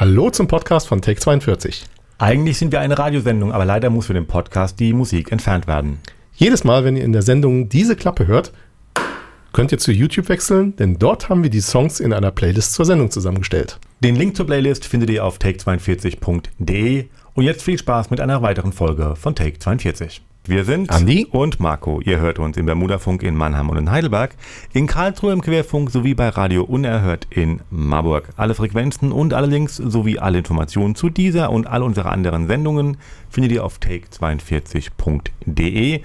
Hallo zum Podcast von Take 42. Eigentlich sind wir eine Radiosendung, aber leider muss für den Podcast die Musik entfernt werden. Jedes Mal, wenn ihr in der Sendung diese Klappe hört, könnt ihr zu YouTube wechseln, denn dort haben wir die Songs in einer Playlist zur Sendung zusammengestellt. Den Link zur Playlist findet ihr auf take42.de und jetzt viel Spaß mit einer weiteren Folge von Take 42. Wir sind Andi und Marco. Ihr hört uns im Bermudafunk in Mannheim und in Heidelberg, in Karlsruhe im Querfunk sowie bei Radio Unerhört in Marburg. Alle Frequenzen und alle Links sowie alle Informationen zu dieser und all unsere anderen Sendungen findet ihr auf take42.de.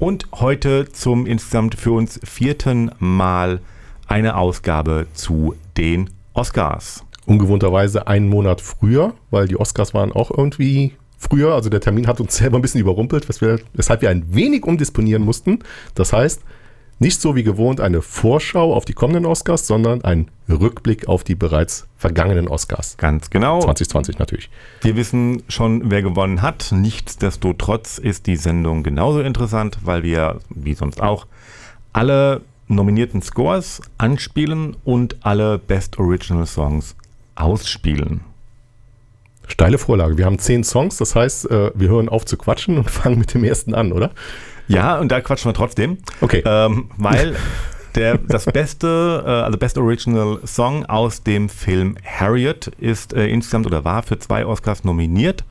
Und heute zum insgesamt für uns vierten Mal eine Ausgabe zu den Oscars. Ungewohnterweise einen Monat früher, weil die Oscars waren auch irgendwie früher. Also der Termin hat uns selber ein bisschen überrumpelt, weshalb wir ein wenig umdisponieren mussten. Das heißt, nicht so wie gewohnt eine Vorschau auf die kommenden Oscars, sondern ein Rückblick auf die bereits vergangenen Oscars. Ganz genau. 2020 natürlich. Wir wissen schon, wer gewonnen hat. Nichtsdestotrotz ist die Sendung genauso interessant, weil wir, wie sonst auch, alle nominierten Scores anspielen und alle Best Original Songs ausspielen. Steile Vorlage. Wir haben zehn Songs, das heißt, äh, wir hören auf zu quatschen und fangen mit dem ersten an, oder? Ja, und da quatschen wir trotzdem. Okay. Ähm, weil der, das beste, äh, also Best Original Song aus dem Film Harriet ist äh, insgesamt oder war für zwei Oscars nominiert.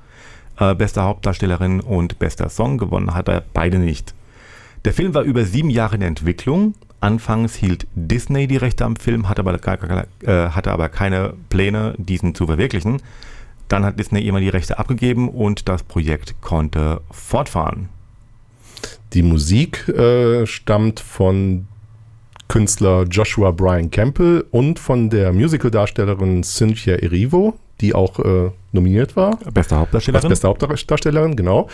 Äh, beste Hauptdarstellerin und bester Song gewonnen hat er beide nicht. Der Film war über sieben Jahre in Entwicklung. Anfangs hielt Disney die Rechte am Film, hatte aber, äh, hatte aber keine Pläne, diesen zu verwirklichen. Dann hat Disney immer die Rechte abgegeben und das Projekt konnte fortfahren. Die Musik äh, stammt von Künstler Joshua Brian Campbell und von der Musicaldarstellerin Cynthia Erivo, die auch äh, nominiert war. Beste Hauptdarstellerin. Als beste Hauptdarstellerin, genau.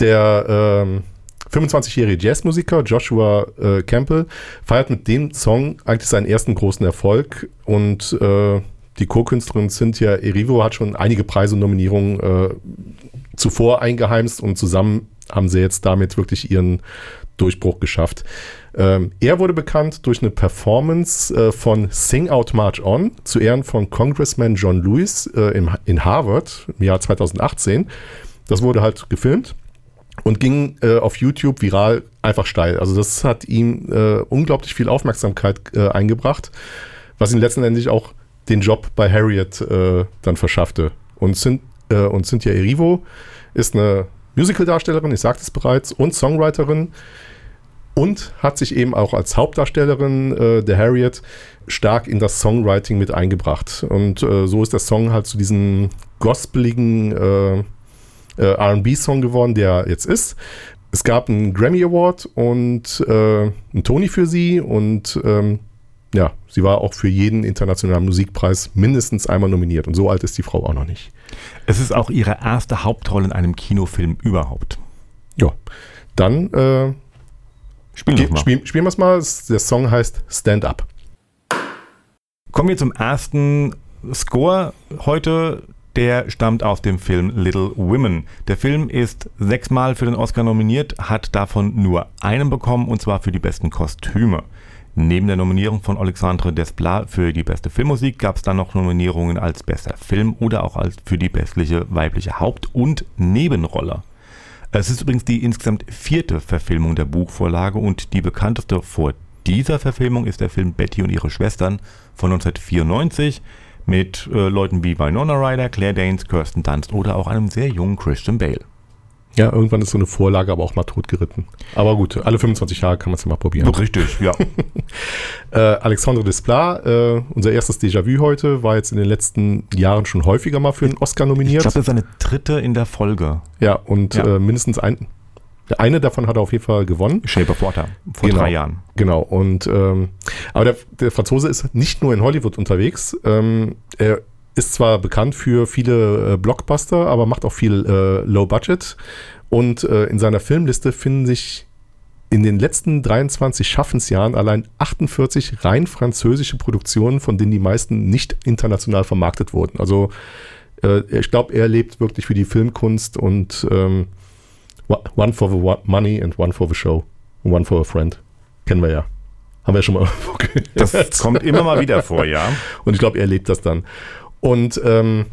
Der ähm, 25-jährige Jazzmusiker Joshua äh, Campbell feiert mit dem Song eigentlich seinen ersten großen Erfolg und äh, die Co-Künstlerin Cynthia Erivo hat schon einige Preise und Nominierungen äh, zuvor eingeheimst und zusammen haben sie jetzt damit wirklich ihren Durchbruch geschafft. Ähm, er wurde bekannt durch eine Performance äh, von Sing Out March On zu Ehren von Congressman John Lewis äh, im, in Harvard im Jahr 2018. Das wurde halt gefilmt und ging äh, auf YouTube viral einfach steil. Also das hat ihm äh, unglaublich viel Aufmerksamkeit äh, eingebracht, was ihn letztendlich auch den Job bei Harriet äh, dann verschaffte. Und, Cyn äh, und Cynthia Erivo ist eine Musical-Darstellerin, ich sagte es bereits, und Songwriterin und hat sich eben auch als Hauptdarstellerin äh, der Harriet stark in das Songwriting mit eingebracht. Und äh, so ist der Song halt zu diesem gospeligen äh, äh RB-Song geworden, der jetzt ist. Es gab einen Grammy Award und einen Tony für sie und ähm, ja, sie war auch für jeden internationalen Musikpreis mindestens einmal nominiert. Und so alt ist die Frau auch noch nicht. Es ist auch ihre erste Hauptrolle in einem Kinofilm überhaupt. Ja, dann äh, spielen, spiel, spielen wir es mal. Der Song heißt Stand Up. Kommen wir zum ersten Score heute. Der stammt aus dem Film Little Women. Der Film ist sechsmal für den Oscar nominiert, hat davon nur einen bekommen und zwar für die besten Kostüme. Neben der Nominierung von Alexandre Desplat für die beste Filmmusik gab es dann noch Nominierungen als bester Film oder auch als für die bestliche weibliche Haupt- und Nebenrolle. Es ist übrigens die insgesamt vierte Verfilmung der Buchvorlage und die bekannteste vor dieser Verfilmung ist der Film Betty und ihre Schwestern von 1994 mit äh, Leuten wie Winona Ryder, Claire Danes, Kirsten Dunst oder auch einem sehr jungen Christian Bale. Ja, irgendwann ist so eine Vorlage aber auch mal totgeritten. Aber gut, alle 25 Jahre kann man es ja mal probieren. Richtig, ja. äh, Alexandre Desplat, äh, unser erstes Déjà-vu heute, war jetzt in den letzten Jahren schon häufiger mal für einen Oscar nominiert. Ich glaube, das ist eine dritte in der Folge. Ja, und ja. Äh, mindestens ein, eine davon hat er auf jeden Fall gewonnen. Shape of Water, vor genau, drei Jahren. Genau, und ähm, aber der, der, Franzose ist nicht nur in Hollywood unterwegs. Ähm, er ist zwar bekannt für viele äh, Blockbuster, aber macht auch viel äh, Low Budget. Und äh, in seiner Filmliste finden sich in den letzten 23 Schaffensjahren allein 48 rein französische Produktionen, von denen die meisten nicht international vermarktet wurden. Also äh, ich glaube, er lebt wirklich für die Filmkunst und ähm, One for the Money and One for the Show. One for a Friend. Kennen wir ja. Haben wir schon mal. Okay. Das kommt immer mal wieder vor, ja. Und ich glaube, er lebt das dann. Und ähm,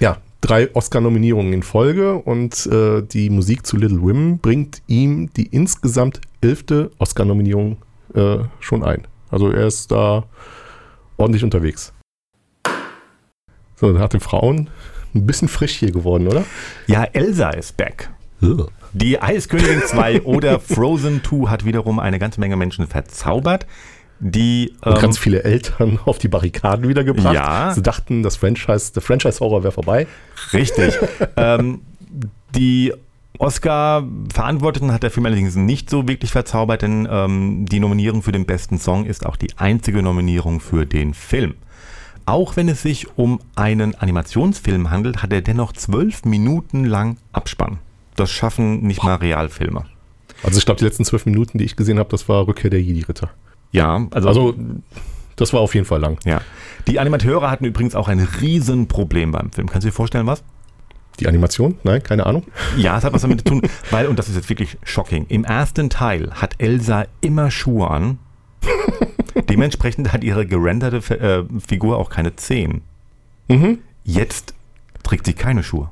ja, drei Oscar-Nominierungen in Folge und äh, die Musik zu Little Women bringt ihm die insgesamt elfte Oscar-Nominierung äh, schon ein. Also er ist da ordentlich unterwegs. So, dann hat den Frauen ein bisschen frisch hier geworden, oder? Ja, Elsa ist back. Die Eiskönigin 2 oder Frozen 2 hat wiederum eine ganze Menge Menschen verzaubert. Die, Und ganz ähm, viele Eltern auf die Barrikaden wieder gebracht. Ja. Sie dachten, das Franchise, der Franchise-Horror wäre vorbei. Richtig. ähm, die Oscar-Verantworteten hat der Film allerdings nicht so wirklich verzaubert, denn ähm, die Nominierung für den besten Song ist auch die einzige Nominierung für den Film. Auch wenn es sich um einen Animationsfilm handelt, hat er dennoch zwölf Minuten lang Abspann. Das schaffen nicht mal Realfilme. Also ich glaube, die letzten zwölf Minuten, die ich gesehen habe, das war Rückkehr der Jedi-Ritter. Ja, also, Also das war auf jeden Fall lang. ja. Die Animateure hatten übrigens auch ein Riesenproblem beim Film. Kannst du dir vorstellen, was? Die Animation? Nein, keine Ahnung. Ja, es hat was damit zu tun, weil, und das ist jetzt wirklich shocking, im ersten Teil hat Elsa immer Schuhe an. Dementsprechend hat ihre gerenderte äh, Figur auch keine Zehen. Mhm. Jetzt trägt sie keine Schuhe.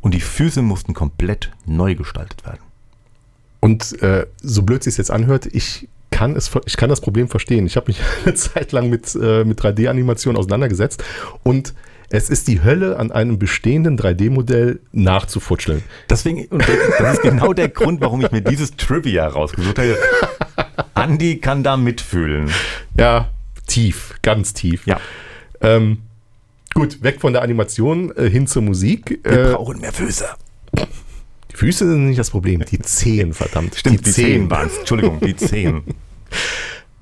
Und die Füße mussten komplett neu gestaltet werden. Und äh, so blöd es sich jetzt anhört, ich kann, es, ich kann das Problem verstehen. Ich habe mich eine Zeit lang mit, äh, mit 3D-Animation auseinandergesetzt und es ist die Hölle, an einem bestehenden 3D-Modell nachzufutscheln. Deswegen, das ist genau der Grund, warum ich mir dieses Trivia rausgesucht habe. Andi kann da mitfühlen. Ja, tief, ganz tief. Ja. Ähm, gut, weg von der Animation äh, hin zur Musik. Wir Äh, brauchen mehr Füße. die Füße sind nicht das Problem, die Zehen, verdammt. Stimmt, die, Zehen waren es. Entschuldigung, die Zehen.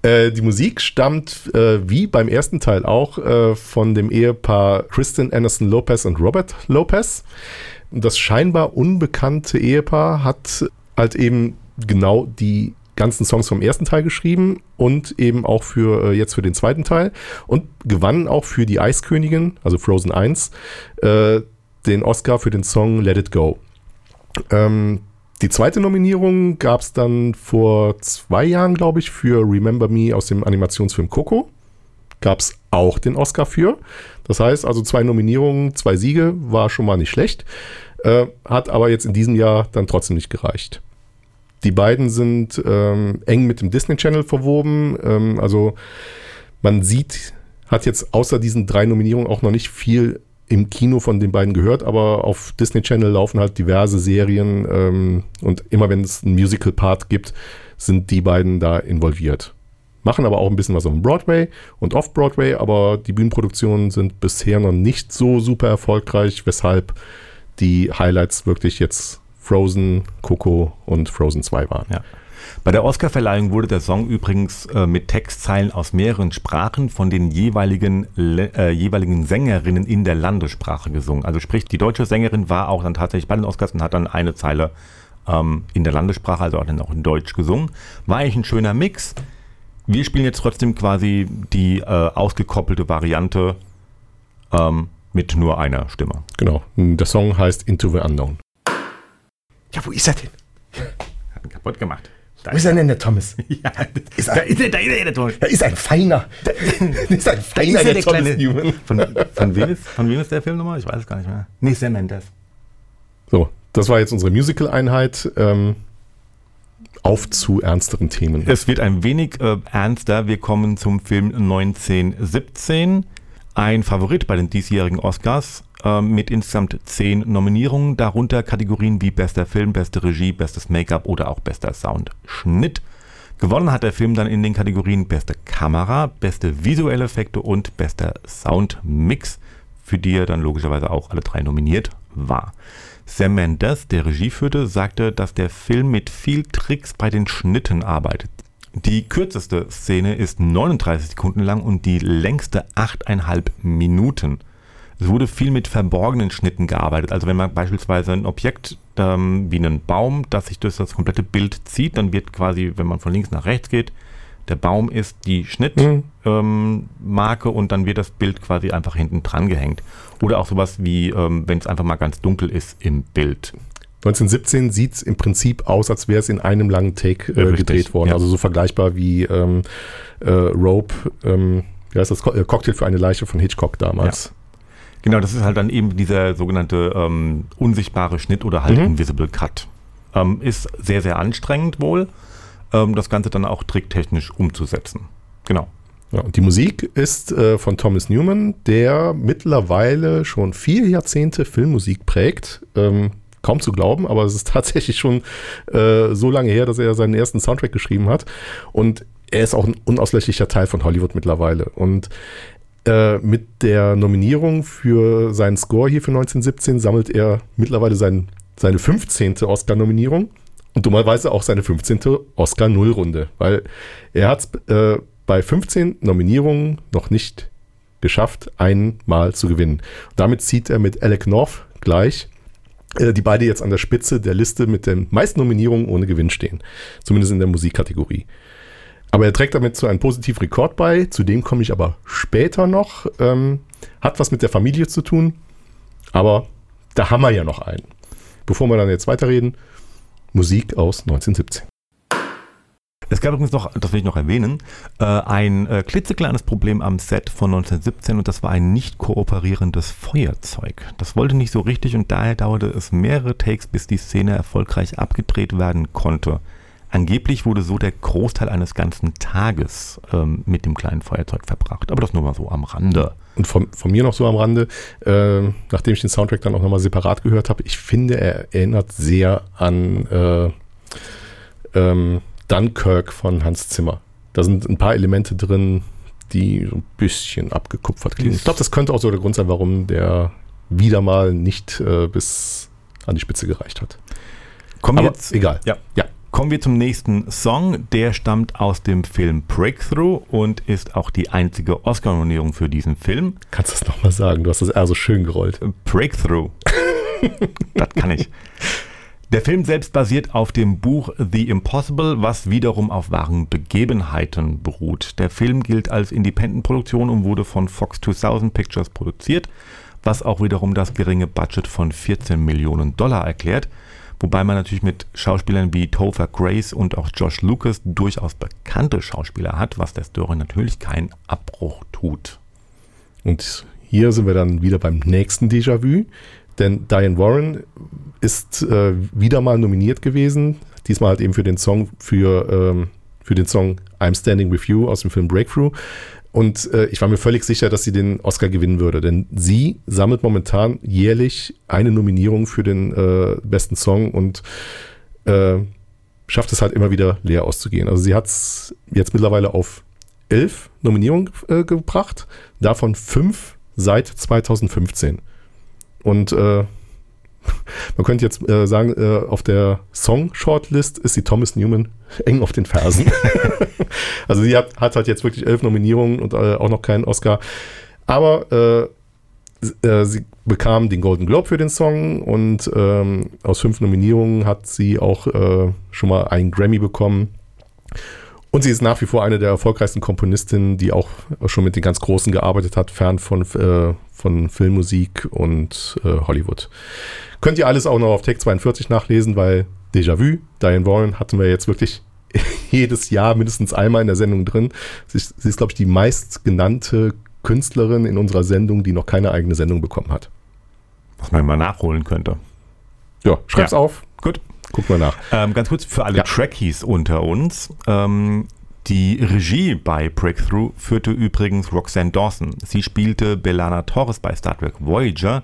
Äh, die Musik stammt, äh, wie beim ersten Teil auch, äh, von dem Ehepaar Kristen Anderson Lopez und Robert Lopez. Das scheinbar unbekannte Ehepaar hat halt eben genau die ganzen Songs vom ersten Teil geschrieben und eben auch für äh, jetzt für den zweiten Teil und gewann auch für die Eiskönigin, also Frozen 1, äh, den Oscar für den Song Let It Go. Ähm, die zweite Nominierung gab es dann vor zwei Jahren, glaube ich, für Remember Me aus dem Animationsfilm Coco. Gab es auch den Oscar für. Das heißt also zwei Nominierungen, zwei Siege, war schon mal nicht schlecht. Äh, hat aber jetzt in diesem Jahr dann trotzdem nicht gereicht. Die beiden sind ähm, eng mit dem Disney Channel verwoben. Ähm, also man sieht, hat jetzt außer diesen drei Nominierungen auch noch nicht viel im Kino von den beiden gehört, aber auf Disney Channel laufen halt diverse Serien ähm, und immer wenn es einen Musical-Part gibt, sind die beiden da involviert. Machen aber auch ein bisschen was auf Broadway und Off-Broadway, aber die Bühnenproduktionen sind bisher noch nicht so super erfolgreich, weshalb die Highlights wirklich jetzt Frozen, Coco und Frozen 2 waren. Ja. Bei der Oscarverleihung wurde der Song übrigens äh, mit Textzeilen aus mehreren Sprachen von den jeweiligen, Le- äh, jeweiligen Sängerinnen in der Landessprache gesungen. Also sprich, die deutsche Sängerin war auch dann tatsächlich bei den Oscars und hat dann eine Zeile ähm, in der Landessprache, also auch dann auch in Deutsch gesungen. War eigentlich ein schöner Mix. Wir spielen jetzt trotzdem quasi die äh, ausgekoppelte Variante ähm, mit nur einer Stimme. Genau. Der Song heißt Into the Unknown. Ja, wo ist er denn? Hat ihn kaputt gemacht. Wo ist er denn, der Thomas? Ja, Ist da er, ist er, da ist er, der Tor. da ist ein feiner. Da, da ist ein feiner, ist er, der, der Thomas kleine- Newman. Von, von, wem ist, von wem ist der Film nochmal? Ich weiß es gar nicht mehr. Nee, Sam Mendes. So, das war jetzt unsere Musical-Einheit. Ähm, auf zu ernsteren Themen. Es wird ein wenig äh, ernster. Wir kommen zum Film 1917. Ein Favorit bei den diesjährigen Oscars mit insgesamt zehn Nominierungen, darunter Kategorien wie bester Film, beste Regie, bestes Make-up oder auch bester Soundschnitt. Gewonnen hat der Film dann in den Kategorien beste Kamera, beste visuelle Effekte und bester Soundmix, für die er dann logischerweise auch alle drei nominiert war. Sam Mendes, der Regie führte, sagte, dass der Film mit viel Tricks bei den Schnitten arbeitet. Die kürzeste Szene ist 39 Sekunden lang und die längste 8,5 Minuten. Es wurde viel mit verborgenen Schnitten gearbeitet. Also wenn man beispielsweise ein Objekt ähm, wie einen Baum, das sich durch das komplette Bild zieht, dann wird quasi, wenn man von links nach rechts geht, der Baum ist die Schnittmarke ähm, Marke und dann wird das Bild quasi einfach hinten dran gehängt. Oder auch sowas wie, ähm, wenn es einfach mal ganz dunkel ist im Bild. 1917 sieht es im Prinzip aus, als wäre es in einem langen Take äh, Richtig, gedreht worden. ja. Also so vergleichbar wie ähm, äh, Rope, ähm, wie heißt das, Co äh, Cocktail für eine Leiche von Hitchcock damals. Genau, das ist halt dann eben dieser sogenannte ähm, unsichtbare Schnitt oder halt Mhm. Invisible Cut. Ähm, ist sehr, sehr anstrengend wohl, ähm, das Ganze dann auch tricktechnisch umzusetzen. Genau. Ja, und die Musik ist äh, von Thomas Newman, der mittlerweile schon vier Jahrzehnte Filmmusik prägt. Ähm, kaum zu glauben, aber es ist tatsächlich schon äh, so lange her, dass er seinen ersten Soundtrack geschrieben hat. Und er ist auch ein unauslöschlicher Teil von Hollywood mittlerweile. Und äh, mit der Nominierung für seinen Score hier für 1917 sammelt er mittlerweile sein, seine 15. Oscar-Nominierung und dummerweise auch seine 15. Oscar-Nullrunde, weil er hat es äh, bei 15 Nominierungen noch nicht geschafft, einmal zu gewinnen. Damit zieht er mit Alec North gleich, äh, die beide jetzt an der Spitze der Liste mit den meisten Nominierungen ohne Gewinn stehen. Zumindest in der Musikkategorie. Aber er trägt damit zu einem positiven Rekord bei, zu dem komme ich aber später noch. Ähm, hat was mit der Familie zu tun, aber da haben wir ja noch einen. Bevor wir dann jetzt weiterreden, Musik aus 1917. Es gab übrigens noch, das will ich noch erwähnen, äh, ein äh, klitzekleines Problem am Set von 1917 und das war ein nicht kooperierendes Feuerzeug. Das wollte nicht so richtig und daher dauerte es mehrere Takes, bis die Szene erfolgreich abgedreht werden konnte. Angeblich wurde so der Großteil eines ganzen Tages ähm, mit dem kleinen Feuerzeug verbracht. Aber das nur mal so am Rande. Und von, von mir noch so am Rande, äh, nachdem ich den Soundtrack dann auch nochmal separat gehört habe, ich finde, er erinnert sehr an äh, ähm, Dunkirk von Hans Zimmer. Da sind ein paar Elemente drin, die so ein bisschen abgekupfert klingen. Ich glaube, das könnte auch so der Grund sein, warum der wieder mal nicht äh, bis an die Spitze gereicht hat. Kommen wir Aber jetzt, egal. Ja. Ja. Kommen wir zum nächsten Song. Der stammt aus dem Film Breakthrough und ist auch die einzige Oscar-Nominierung für diesen Film. Kannst du das nochmal sagen? Du hast das eher so schön gerollt. Breakthrough. das kann ich. Der Film selbst basiert auf dem Buch The Impossible, was wiederum auf wahren Begebenheiten beruht. Der Film gilt als Independent-Produktion und wurde von Fox 2000 Pictures produziert, was auch wiederum das geringe Budget von 14 Millionen Dollar erklärt. Wobei man natürlich mit Schauspielern wie Topher Grace und auch Josh Lucas durchaus bekannte Schauspieler hat, was der Story natürlich keinen Abbruch tut. Und hier sind wir dann wieder beim nächsten Déjà-vu, denn Diane Warren ist äh, wieder mal nominiert gewesen, diesmal halt eben für den Song für, ähm, für den Song I'm Standing With You aus dem Film Breakthrough. Und äh, ich war mir völlig sicher, dass sie den Oscar gewinnen würde, denn sie sammelt momentan jährlich eine Nominierung für den äh, besten Song und äh, schafft es halt immer wieder leer auszugehen. Also sie hat es jetzt mittlerweile auf elf Nominierungen äh, gebracht, davon fünf seit 2015. Und äh, man könnte jetzt äh, sagen, äh, auf der Song-Shortlist ist die Thomas Newman eng auf den Fersen. also sie hat, hat halt jetzt wirklich elf Nominierungen und äh, auch noch keinen Oscar. Aber äh, äh, sie bekam den Golden Globe für den Song und ähm, aus fünf Nominierungen hat sie auch äh, schon mal einen Grammy bekommen. Und sie ist nach wie vor eine der erfolgreichsten Komponistinnen, die auch schon mit den ganz Großen gearbeitet hat, fern von, äh, von Filmmusik und äh, Hollywood. Könnt ihr alles auch noch auf Tech 42 nachlesen, weil Déjà-vu, Diane Warren hatten wir jetzt wirklich jedes Jahr mindestens einmal in der Sendung drin. Sie ist, sie ist glaube ich, die meistgenannte Künstlerin in unserer Sendung, die noch keine eigene Sendung bekommen hat. Was man mal nachholen könnte. Ja, schreib's Ja. auf. Gut. Guck mal nach. Ähm, ganz kurz für alle Ja. Trekkies unter uns. Ähm, die Regie bei Breakthrough führte übrigens Roxanne Dawson. Sie spielte Belana Torres bei Star Trek Voyager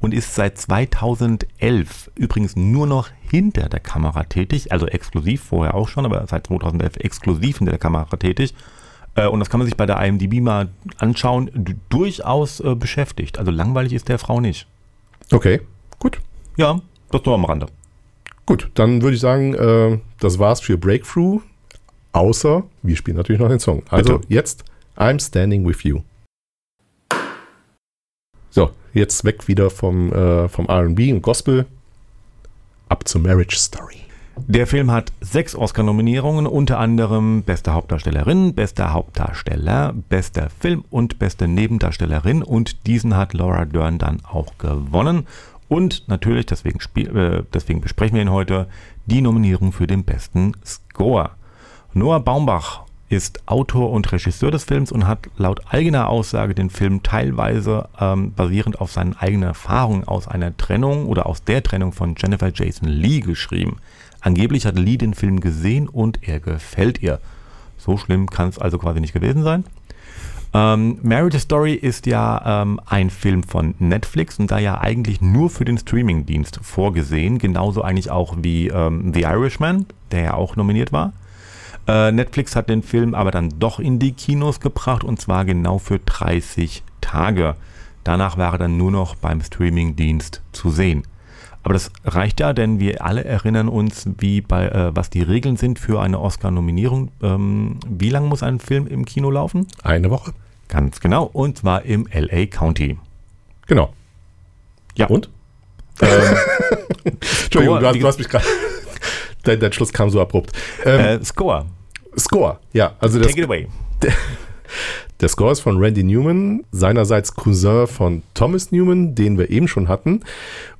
und ist seit 2011 übrigens nur noch hinter der Kamera tätig, also exklusiv, vorher auch schon, aber seit 2011 exklusiv hinter der Kamera tätig. Äh, und das kann man sich bei der IMDb mal anschauen, durchaus äh, beschäftigt. Also langweilig ist der Frau nicht. Okay, gut. Ja, das nur am Rande. Gut, dann würde ich sagen, äh, das war's für Breakthrough. Außer wir spielen natürlich noch den Song. Also Bitte. jetzt I'm Standing With You. So, jetzt weg wieder vom, äh, vom RB und Gospel. Ab zur Marriage Story. Der Film hat sechs Oscar-Nominierungen, unter anderem beste Hauptdarstellerin, bester Hauptdarsteller, bester Film und beste Nebendarstellerin und diesen hat Laura Dern dann auch gewonnen. Und natürlich, deswegen, spiel, äh, deswegen besprechen wir ihn heute, die Nominierung für den besten Score. Noah Baumbach ist Autor und Regisseur des Films und hat laut eigener Aussage den Film teilweise ähm, basierend auf seinen eigenen Erfahrungen aus einer Trennung oder aus der Trennung von Jennifer Jason Lee geschrieben. Angeblich hat Lee den Film gesehen und er gefällt ihr. So schlimm kann es also quasi nicht gewesen sein. Ähm, Marriage Story ist ja ähm, ein Film von Netflix und da ja eigentlich nur für den Streamingdienst vorgesehen, genauso eigentlich auch wie ähm, The Irishman, der ja auch nominiert war. Äh, Netflix hat den Film aber dann doch in die Kinos gebracht und zwar genau für 30 Tage. Danach war er dann nur noch beim Streamingdienst zu sehen. Aber das reicht ja, denn wir alle erinnern uns, wie bei, äh, was die Regeln sind für eine Oscar-Nominierung. Ähm, wie lange muss ein Film im Kino laufen? Eine Woche. Ganz genau, und zwar im LA County. Genau. Ja. Und? Ähm, Entschuldigung, du hast, du hast mich gerade. Dein, dein Schluss kam so abrupt. Ähm, äh, Score, Score, ja. Also das, take it away. der Score ist von Randy Newman, seinerseits Cousin von Thomas Newman, den wir eben schon hatten.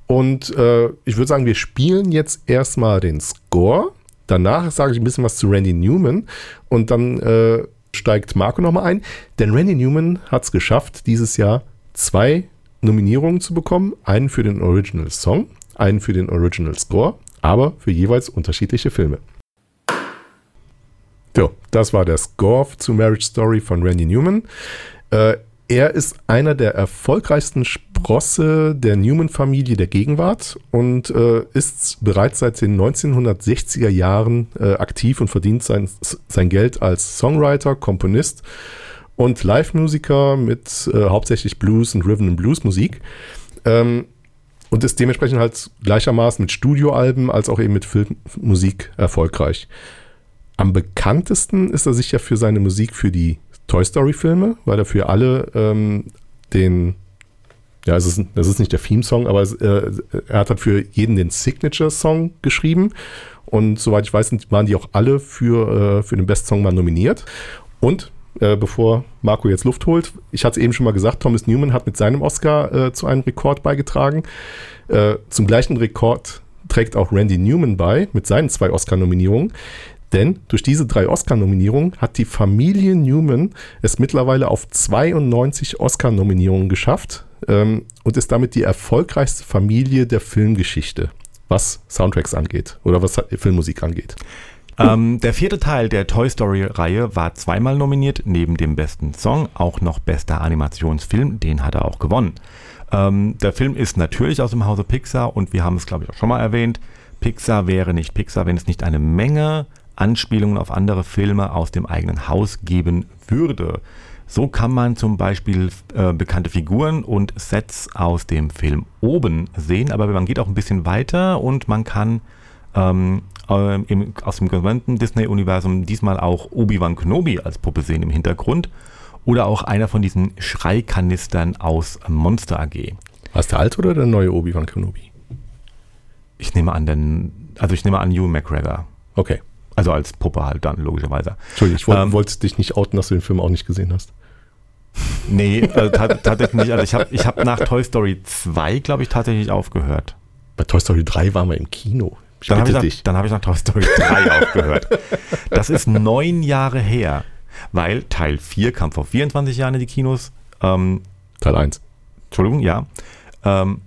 Und äh, ich würde sagen, wir spielen jetzt erstmal den Score. Danach sage ich ein bisschen was zu Randy Newman und dann äh, steigt Marco nochmal ein. Denn Randy Newman hat es geschafft, dieses Jahr zwei Nominierungen zu bekommen. Einen für den Original Song, einen für den Original Score, aber für jeweils unterschiedliche Filme. So, das war der Score zu Marriage Story von Randy Newman. Äh, er ist einer der erfolgreichsten Sprosse der Newman-Familie der Gegenwart und äh, ist bereits seit den 1960er Jahren äh, aktiv und verdient sein, sein Geld als Songwriter, Komponist und Live-Musiker mit hauptsächlich Blues und Rhythm and Blues Musik. Ähm, und ist dementsprechend halt gleichermaßen mit Studioalben als auch eben mit Filmmusik erfolgreich. Am bekanntesten ist er sicher für seine Musik für die Toy Story-Filme, weil er für alle ähm, den, ja, es ist, es ist nicht der Theme-Song, aber es, äh, er hat halt für jeden den Signature-Song geschrieben. Und soweit ich weiß, waren die auch alle für, äh, für den Best Song mal nominiert. Und äh, bevor Marco jetzt Luft holt, ich hatte es eben schon mal gesagt, Thomas Newman hat mit seinem Oscar äh, zu einem Rekord beigetragen. Äh, zum gleichen Rekord trägt auch Randy Newman bei mit seinen zwei Oscar-Nominierungen. Denn durch diese drei Oscar-Nominierungen hat die Familie Newman es mittlerweile auf 92 Oscar-Nominierungen geschafft ähm, und ist damit die erfolgreichste Familie der Filmgeschichte, was Soundtracks angeht oder was Filmmusik angeht. Ähm, der vierte Teil der Toy Story-Reihe war zweimal nominiert, neben dem besten Song auch noch bester Animationsfilm, den hat er auch gewonnen. Ähm, der Film ist natürlich aus dem Hause Pixar und wir haben es, glaube ich, auch schon mal erwähnt. Pixar wäre nicht Pixar, wenn es nicht eine Menge Anspielungen auf andere Filme aus dem eigenen Haus geben würde. So kann man zum Beispiel äh, bekannte Figuren und Sets aus dem Film oben sehen, aber man geht auch ein bisschen weiter und man kann ähm, äh, im, aus dem gesamten Disney-Universum diesmal auch Obi-Wan Kenobi als Puppe sehen im Hintergrund oder auch einer von diesen Schreikanistern aus Monster AG. War es der alte oder der neue Obi-Wan Kenobi? Ich nehme an, den, also ich nehme an Hugh McGregor. Okay. Also als Puppe halt dann, logischerweise. Entschuldigung, ich wollte ähm, wollte dich nicht outen, dass du den Film auch nicht gesehen hast. Nee, äh, tatsächlich nicht. Also ich habe ich hab nach Toy Story 2, glaube ich, tatsächlich aufgehört. Bei Toy Story 3 waren wir im Kino. Ich dann habe ich, nach, hab ich nach Toy Story 3 aufgehört. Das ist neun Jahre her, weil Teil 4 kam vor 24 Jahren in die Kinos. Ähm, Teil 1. Entschuldigung, ja. Ähm,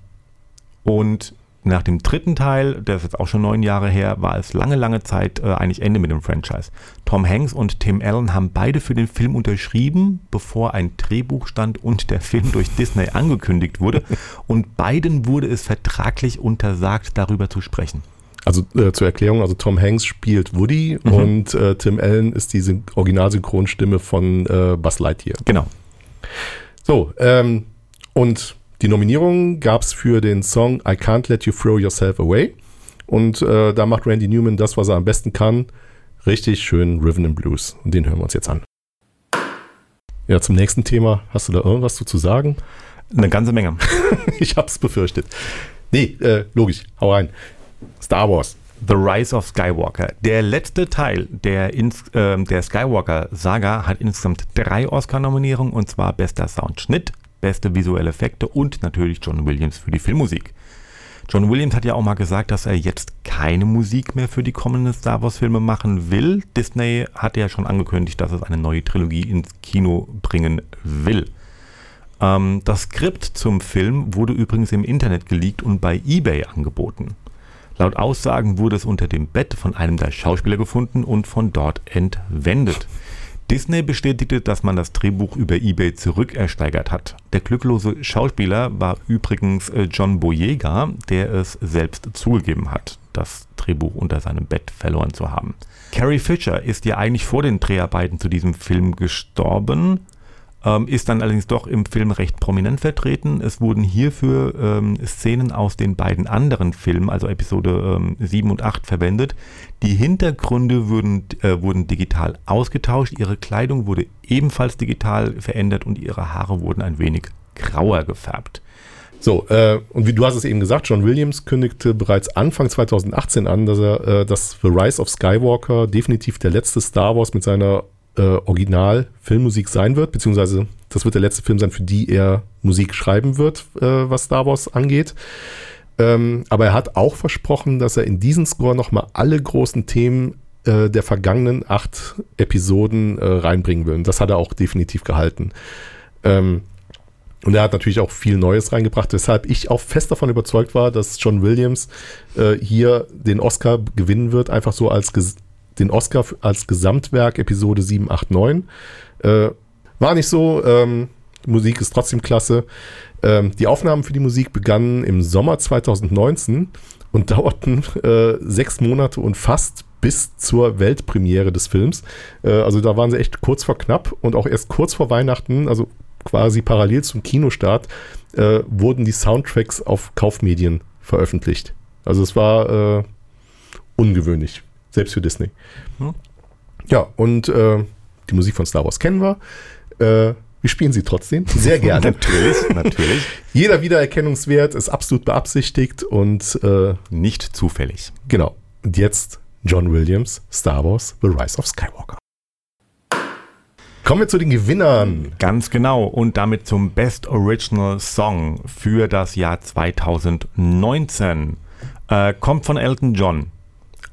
und nach dem dritten Teil, der ist jetzt auch schon neun Jahre her, war es lange, lange Zeit äh, eigentlich Ende mit dem Franchise. Tom Hanks und Tim Allen haben beide für den Film unterschrieben, bevor ein Drehbuch stand und der Film durch Disney angekündigt wurde. Und beiden wurde es vertraglich untersagt, darüber zu sprechen. Also äh, zur Erklärung, also Tom Hanks spielt Woody mhm. und äh, Tim Allen ist die Originalsynchronstimme von äh, Buzz Lightyear. Genau. So, ähm, und die Nominierung gab es für den Song I Can't Let You Throw Yourself Away. Und äh, da macht Randy Newman das, was er am besten kann. Richtig schön Rhythm and Blues. Und den hören wir uns jetzt an. Ja, zum nächsten Thema. Hast du da irgendwas zu, zu sagen? Eine ganze Menge. ich hab's befürchtet. Nee, äh, logisch. Hau rein. Star Wars. The Rise of Skywalker. Der letzte Teil der, äh, der Skywalker-Saga hat insgesamt drei Oscar-Nominierungen und zwar bester Soundschnitt, beste visuelle Effekte und natürlich John Williams für die Filmmusik. John Williams hat ja auch mal gesagt, dass er jetzt keine Musik mehr für die kommenden Star Wars-Filme machen will. Disney hat ja schon angekündigt, dass es eine neue Trilogie ins Kino bringen will. Ähm, das Skript zum Film wurde übrigens im Internet geleakt und bei eBay angeboten. Laut Aussagen wurde es unter dem Bett von einem der Schauspieler gefunden und von dort entwendet. Disney bestätigte, dass man das Drehbuch über eBay zurückersteigert hat. Der glücklose Schauspieler war übrigens äh, John Boyega, der es selbst zugegeben hat, das Drehbuch unter seinem Bett verloren zu haben. Carrie Fisher ist ja eigentlich vor den Dreharbeiten zu diesem Film gestorben ähm, ist dann allerdings doch im Film recht prominent vertreten. Es wurden hierfür ähm, Szenen aus den beiden anderen Filmen, also Episode ähm, 7 und 8, verwendet. Die Hintergründe wurden, äh, wurden digital ausgetauscht, ihre Kleidung wurde ebenfalls digital verändert und ihre Haare wurden ein wenig grauer gefärbt. So, äh, und wie du hast es eben gesagt, John Williams kündigte bereits Anfang 2018 an, dass er, äh, dass The Rise of Skywalker definitiv der letzte Star Wars mit seiner äh, Original-Filmmusik sein wird, beziehungsweise das wird der letzte Film sein, für die er Musik schreiben wird, äh, was Star Wars angeht. Ähm, aber er hat auch versprochen, dass er in diesen Score nochmal alle großen Themen äh, der vergangenen acht Episoden äh, reinbringen will. Und das hat er auch definitiv gehalten. Ähm, und er hat natürlich auch viel Neues reingebracht, weshalb ich auch fest davon überzeugt war, dass John Williams äh, hier den Oscar gewinnen wird, einfach so als den Oscar als Gesamtwerk Episode 7, 8, 9. Äh, war nicht so. Ähm, Musik ist trotzdem klasse. Ähm, die Aufnahmen für die Musik begannen im Sommer 2019 und dauerten äh, sechs Monate und fast bis zur Weltpremiere des Films. Äh, also da waren sie echt kurz vor knapp und auch erst kurz vor Weihnachten, also quasi parallel zum Kinostart, äh, wurden die Soundtracks auf Kaufmedien veröffentlicht. Also es war äh, ungewöhnlich. Selbst für Disney. Hm. Ja, und äh, die Musik von Star Wars kennen wir. Äh, wir spielen sie trotzdem. Sehr gerne. natürlich, natürlich. Jeder Wiedererkennungswert ist absolut beabsichtigt und äh, nicht zufällig. Genau. Und jetzt John Williams, Star Wars, The Rise of Skywalker. Kommen wir zu den Gewinnern. Ganz genau. Und damit zum Best Original Song für das Jahr 2019. Äh, kommt von Elton John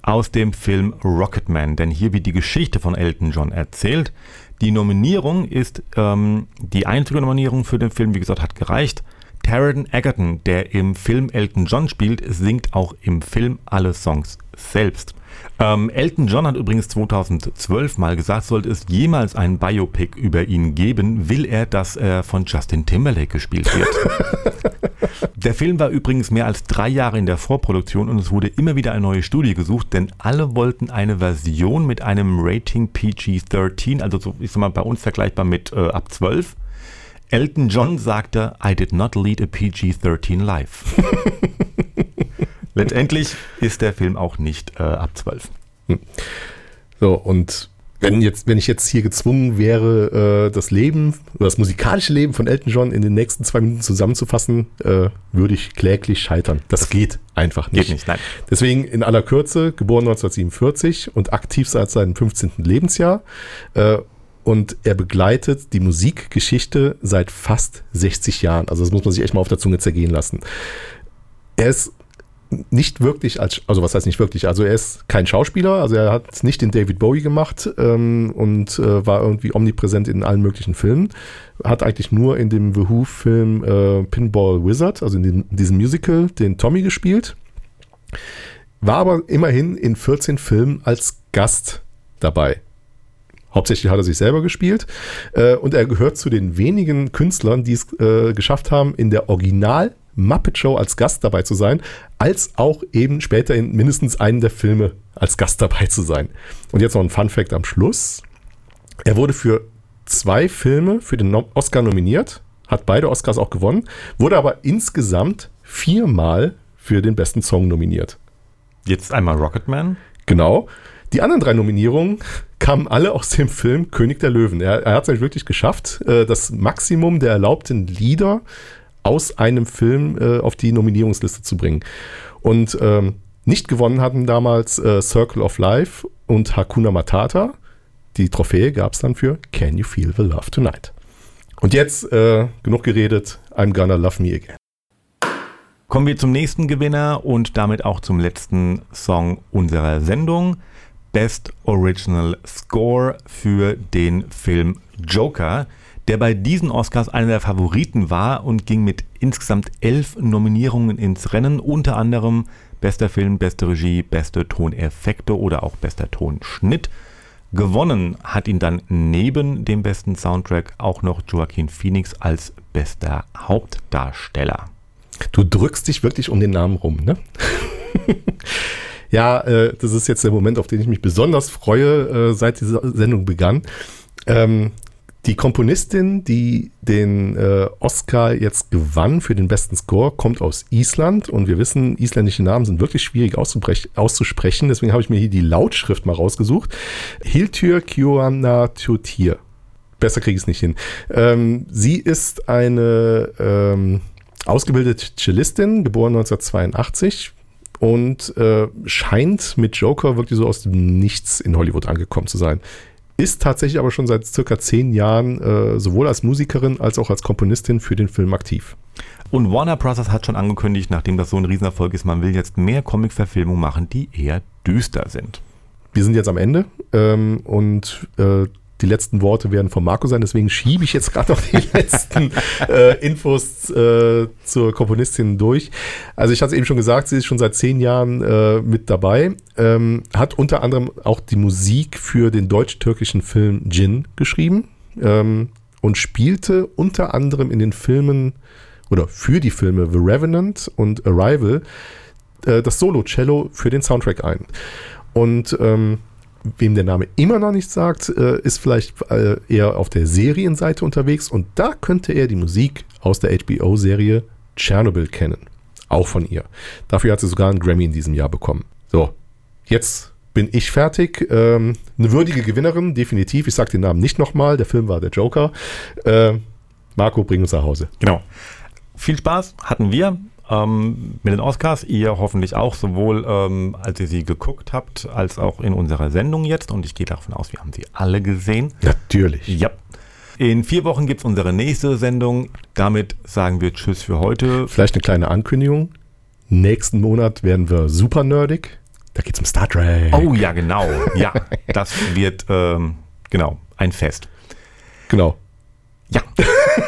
aus dem Film Rocketman, denn hier wird die Geschichte von Elton John erzählt. Die Nominierung ist ähm, die einzige Nominierung für den Film, wie gesagt, hat gereicht. Taron Egerton, der im Film Elton John spielt, singt auch im Film alle Songs selbst. Ähm, Elton John hat übrigens 2012 mal gesagt, sollte es jemals ein Biopic über ihn geben, will er, dass er von Justin Timberlake gespielt wird. der Film war übrigens mehr als drei Jahre in der Vorproduktion und es wurde immer wieder eine neue Studie gesucht, denn alle wollten eine Version mit einem Rating PG-13, also so, ich sag mal, bei uns vergleichbar mit äh, ab 12. Elton John sagte, I did not lead a PG-13 life. Letztendlich ist der Film auch nicht äh, ab 12. Hm. So, und wenn, jetzt, wenn ich jetzt hier gezwungen wäre, äh, das Leben oder das musikalische Leben von Elton John in den nächsten zwei Minuten zusammenzufassen, äh, würde ich kläglich scheitern. Das geht einfach nicht. Geht nicht, nein. Deswegen in aller Kürze, geboren 1947 und aktiv seit seinem 15. Lebensjahr. Äh, und er begleitet die Musikgeschichte seit fast 60 Jahren. Also das muss man sich echt mal auf der Zunge zergehen lassen. Er ist nicht wirklich als, also was heißt nicht wirklich, also er ist kein Schauspieler, also er hat nicht den David Bowie gemacht ähm, und äh, war irgendwie omnipräsent in allen möglichen Filmen. Hat eigentlich nur in dem The Who-Film äh, Pinball Wizard, also in, dem, in diesem Musical, den Tommy gespielt. War aber immerhin in 14 Filmen als Gast dabei. Hauptsächlich hat er sich selber gespielt äh, und er gehört zu den wenigen Künstlern, die es äh, geschafft haben, in der Original- Muppet Show als Gast dabei zu sein, als auch eben später in mindestens einem der Filme als Gast dabei zu sein. Und jetzt noch ein Fun Fact am Schluss. Er wurde für zwei Filme für den Oscar nominiert, hat beide Oscars auch gewonnen, wurde aber insgesamt viermal für den besten Song nominiert. Jetzt einmal Rocketman. Genau. Die anderen drei Nominierungen kamen alle aus dem Film König der Löwen. Er, er hat es eigentlich wirklich geschafft, äh, das Maximum der erlaubten Lieder aus einem Film äh, auf die Nominierungsliste zu bringen. Und ähm, nicht gewonnen hatten damals äh, Circle of Life und Hakuna Matata. Die Trophäe gab es dann für Can You Feel the Love Tonight. Und jetzt äh, genug geredet, I'm Gonna Love Me Again. Kommen wir zum nächsten Gewinner und damit auch zum letzten Song unserer Sendung. Best Original Score für den Film Joker, der bei diesen Oscars einer der Favoriten war und ging mit insgesamt elf Nominierungen ins Rennen, unter anderem bester Film, beste Regie, beste Toneffekte oder auch bester Tonschnitt. Gewonnen hat ihn dann neben dem besten Soundtrack auch noch Joaquin Phoenix als bester Hauptdarsteller. Du drückst dich wirklich um den Namen rum, ne? ja, äh, das ist jetzt der Moment, auf den ich mich besonders freue, äh, seit diese Sendung begann. Ähm, die Komponistin, die den äh, Oscar jetzt gewann für den besten Score, kommt aus Island und wir wissen, isländische Namen sind wirklich schwierig auszusprechen. Deswegen habe ich mir hier die Lautschrift mal rausgesucht. Hiltür Kjoanatötir. Besser kriege ich es nicht hin. Ähm, sie ist eine ähm, ausgebildete Cellistin, geboren 1982 und äh, scheint mit Joker wirklich so aus dem Nichts in Hollywood angekommen zu sein. Ist tatsächlich aber schon seit circa zehn Jahren äh, sowohl als Musikerin als auch als Komponistin für den Film aktiv. Und Warner Bros. hat schon angekündigt, nachdem das so ein Riesenerfolg ist, man will jetzt mehr Comic-Verfilmungen machen, die eher düster sind. Wir sind jetzt am Ende ähm, und äh, die letzten Worte werden von Marco sein, deswegen schiebe ich jetzt gerade noch die letzten äh, Infos äh, zur Komponistin durch. Also ich hatte es eben schon gesagt, sie ist schon seit zehn Jahren äh, mit dabei, ähm, hat unter anderem auch die Musik für den deutsch-türkischen Film Jin geschrieben ähm, und spielte unter anderem in den Filmen oder für die Filme The Revenant und Arrival äh, das Solo-Cello für den Soundtrack ein. Und ähm, wem der Name immer noch nichts sagt, äh, ist vielleicht äh, eher auf der Serienseite unterwegs und da könnte er die Musik aus der HBO-Serie Chernobyl kennen. Auch von ihr. Dafür hat sie sogar einen Grammy in diesem Jahr bekommen. So, jetzt bin ich fertig. Ähm, eine würdige Gewinnerin, definitiv. Ich sage den Namen nicht nochmal. Der Film war der Joker. Äh, Marco, bring uns nach Hause. Genau. Viel Spaß hatten wir ähm, mit den Oscars. Ihr hoffentlich auch, sowohl ähm, als ihr sie geguckt habt, als auch in unserer Sendung jetzt. Und ich gehe davon aus, wir haben sie alle gesehen. Natürlich. Ja. In vier Wochen gibt es unsere nächste Sendung. Damit sagen wir Tschüss für heute. Vielleicht eine kleine Ankündigung. Nächsten Monat werden wir super nerdig. Da geht es um Star Trek. Oh ja, genau. Ja, das wird ähm, genau ein Fest. Genau. Ja,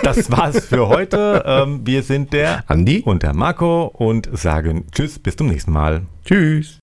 das war's für heute. Ähm, wir sind der Andi und der Marco und sagen Tschüss, bis zum nächsten Mal. Tschüss.